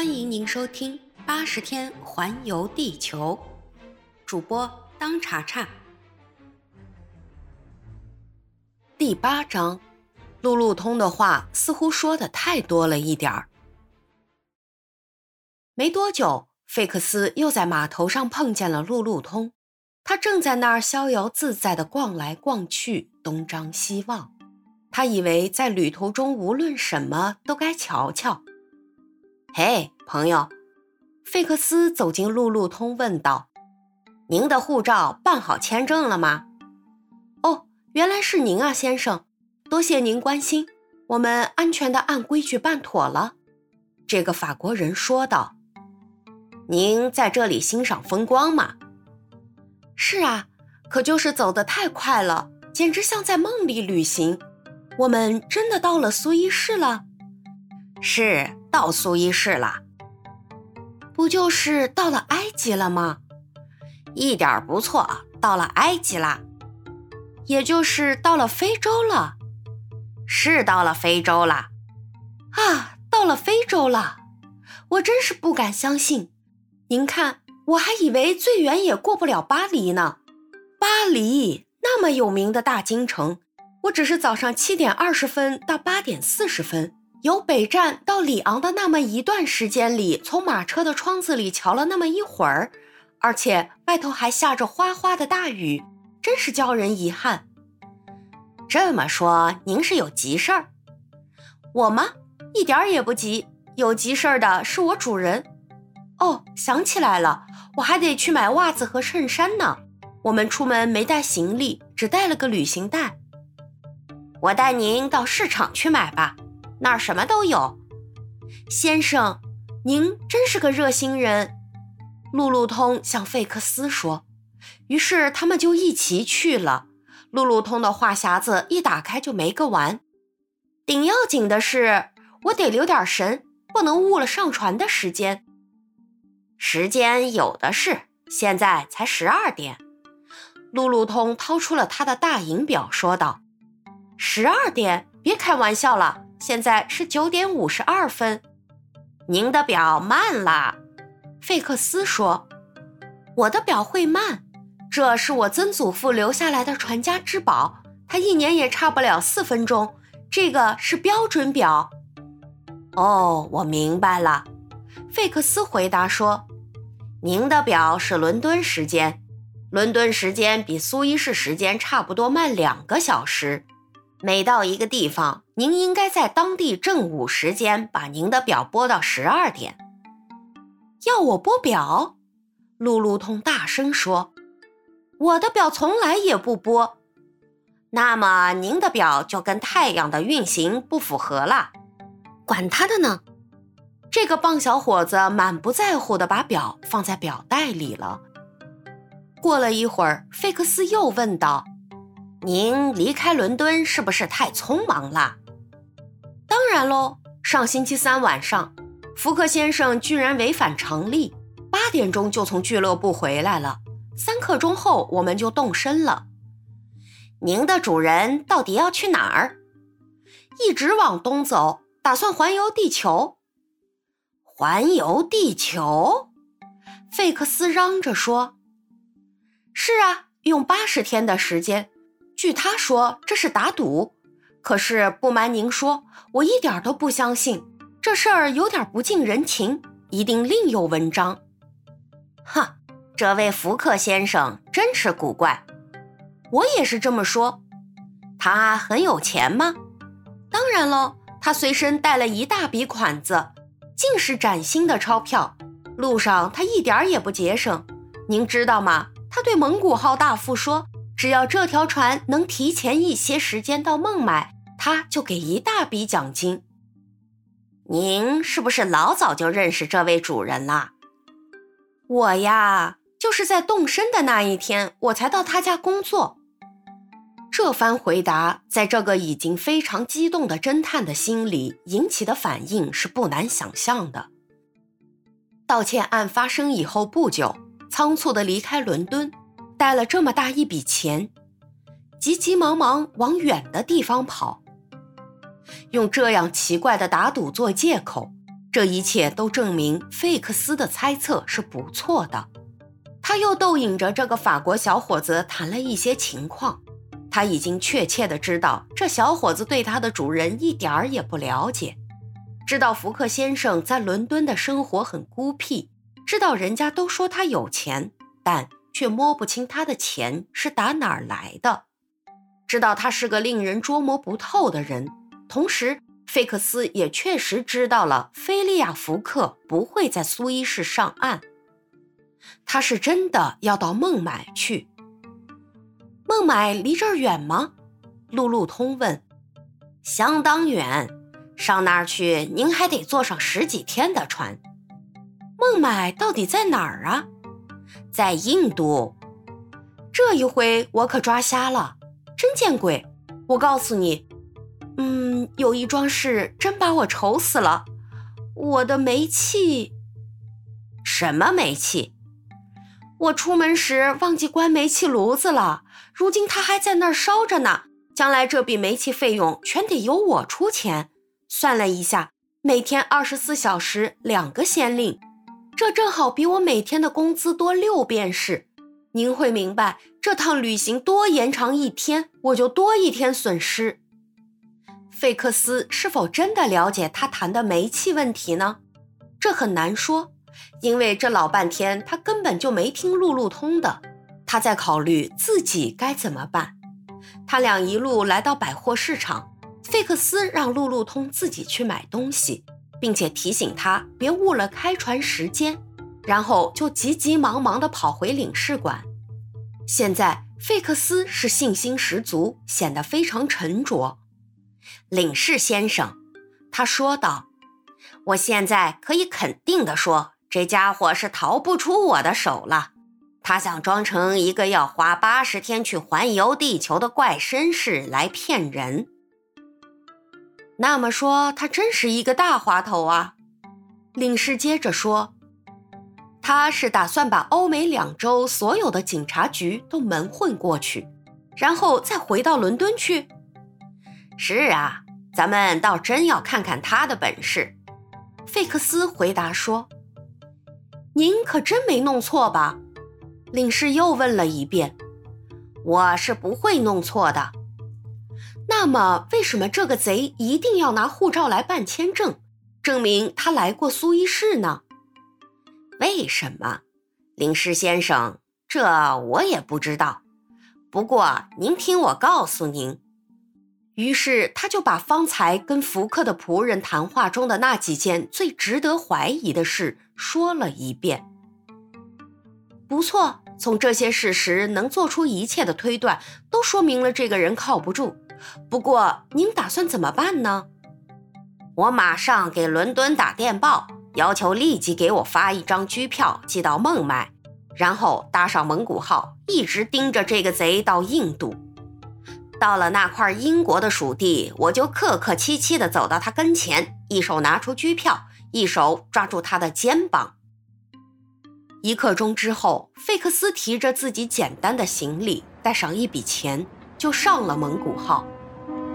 欢迎您收听《八十天环游地球》，主播当查查。第八章，路路通的话似乎说的太多了一点儿。没多久，费克斯又在码头上碰见了路路通，他正在那儿逍遥自在的逛来逛去，东张西望。他以为在旅途中无论什么都该瞧瞧。嘿，朋友，费克斯走进路路通，问道：“您的护照办好签证了吗？”“哦，原来是您啊，先生，多谢您关心，我们安全的按规矩办妥了。”这个法国人说道。“您在这里欣赏风光吗？”“是啊，可就是走得太快了，简直像在梦里旅行。我们真的到了苏伊士了。”“是。”到苏伊士了，不就是到了埃及了吗？一点不错，到了埃及啦，也就是到了非洲了，是到了非洲了，啊，到了非洲了，我真是不敢相信。您看，我还以为最远也过不了巴黎呢。巴黎那么有名的大京城，我只是早上七点二十分到八点四十分。由北站到里昂的那么一段时间里，从马车的窗子里瞧了那么一会儿，而且外头还下着哗哗的大雨，真是叫人遗憾。这么说，您是有急事儿？我吗？一点儿也不急，有急事儿的是我主人。哦，想起来了，我还得去买袜子和衬衫呢。我们出门没带行李，只带了个旅行袋。我带您到市场去买吧。那儿什么都有，先生，您真是个热心人。路路通向费克斯说，于是他们就一齐去了。路路通的话匣子一打开就没个完，顶要紧的是，我得留点神，不能误了上船的时间。时间有的是，现在才十二点。路路通掏出了他的大银表，说道：“十二点，别开玩笑了。”现在是九点五十二分，您的表慢了。费克斯说：“我的表会慢，这是我曾祖父留下来的传家之宝，它一年也差不了四分钟。这个是标准表。”哦，我明白了。费克斯回答说：“您的表是伦敦时间，伦敦时间比苏伊士时间差不多慢两个小时。”每到一个地方，您应该在当地正午时间把您的表拨到十二点。要我拨表？路路通大声说：“我的表从来也不拨。”那么您的表就跟太阳的运行不符合了。管他的呢！这个棒小伙子满不在乎地把表放在表带里了。过了一会儿，费克斯又问道。您离开伦敦是不是太匆忙了？当然喽，上星期三晚上，福克先生居然违反常例，八点钟就从俱乐部回来了。三刻钟后我们就动身了。您的主人到底要去哪儿？一直往东走，打算环游地球。环游地球？费克斯嚷着说：“是啊，用八十天的时间。”据他说，这是打赌。可是不瞒您说，我一点都不相信这事儿，有点不近人情，一定另有文章。哼，这位福克先生真是古怪。我也是这么说。他很有钱吗？当然喽，他随身带了一大笔款子，尽是崭新的钞票。路上他一点也不节省。您知道吗？他对蒙古号大副说。只要这条船能提前一些时间到孟买，他就给一大笔奖金。您是不是老早就认识这位主人啦？我呀，就是在动身的那一天，我才到他家工作。这番回答，在这个已经非常激动的侦探的心里引起的反应是不难想象的。盗窃案发生以后不久，仓促地离开伦敦。带了这么大一笔钱，急急忙忙往远的地方跑，用这样奇怪的打赌做借口，这一切都证明费克斯的猜测是不错的。他又逗引着这个法国小伙子谈了一些情况。他已经确切的知道，这小伙子对他的主人一点儿也不了解。知道福克先生在伦敦的生活很孤僻，知道人家都说他有钱，但却摸不清他的钱是打哪儿来的。知道他是个令人捉摸不透的人。同时，费克斯也确实知道了菲利亚·福克不会在苏伊士上岸。他是真的要到孟买去。孟买离这儿远吗？路路通问。相当远，上那儿去您还得坐上十几天的船。孟买到底在哪儿啊？在印度。这一回我可抓瞎了，真见鬼！我告诉你，嗯，有一桩事真把我愁死了。我的煤气。什么煤气？我出门时忘记关煤气炉子了。如今它还在那儿烧着呢，将来这笔煤气费用全得由我出钱。算了一下，每天二十四小时两个先令，这正好比我每天的工资多六便士。您会明白，这趟旅行多延长一天，我就多一天损失。费克斯是否真的了解他谈的煤气问题呢？这很难说，因为这老半天他根本就没听路路通的。他在考虑自己该怎么办。他俩一路来到百货市场，费克斯让路路通自己去买东西，并且提醒他别误了开船时间，然后就急急忙忙地跑回领事馆。现在费克斯是信心十足，显得非常沉着。领事先生，他说道：“我现在可以肯定地说，这家伙是逃不出我的手了。”他想装成一个要花八十天去环游地球的怪绅士来骗人。那么说，他真是一个大滑头啊！领事接着说：“他是打算把欧美两州所有的警察局都蒙混过去，然后再回到伦敦去。”是啊，咱们倒真要看看他的本事。”费克斯回答说：“您可真没弄错吧？”领事又问了一遍：“我是不会弄错的。那么，为什么这个贼一定要拿护照来办签证，证明他来过苏伊士呢？为什么，领事先生？这我也不知道。不过，您听我告诉您。”于是，他就把方才跟福克的仆人谈话中的那几件最值得怀疑的事说了一遍。不错，从这些事实能做出一切的推断，都说明了这个人靠不住。不过，您打算怎么办呢？我马上给伦敦打电报，要求立即给我发一张机票寄到孟买，然后搭上蒙古号，一直盯着这个贼到印度。到了那块英国的属地，我就客客气气地走到他跟前，一手拿出机票，一手抓住他的肩膀。一刻钟之后，费克斯提着自己简单的行李，带上一笔钱，就上了蒙古号。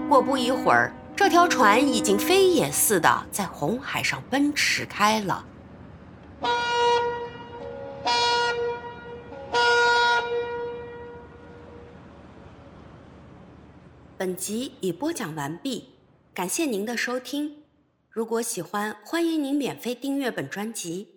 过不一会儿，这条船已经飞也似的在红海上奔驰开了。本集已播讲完毕，感谢您的收听。如果喜欢，欢迎您免费订阅本专辑。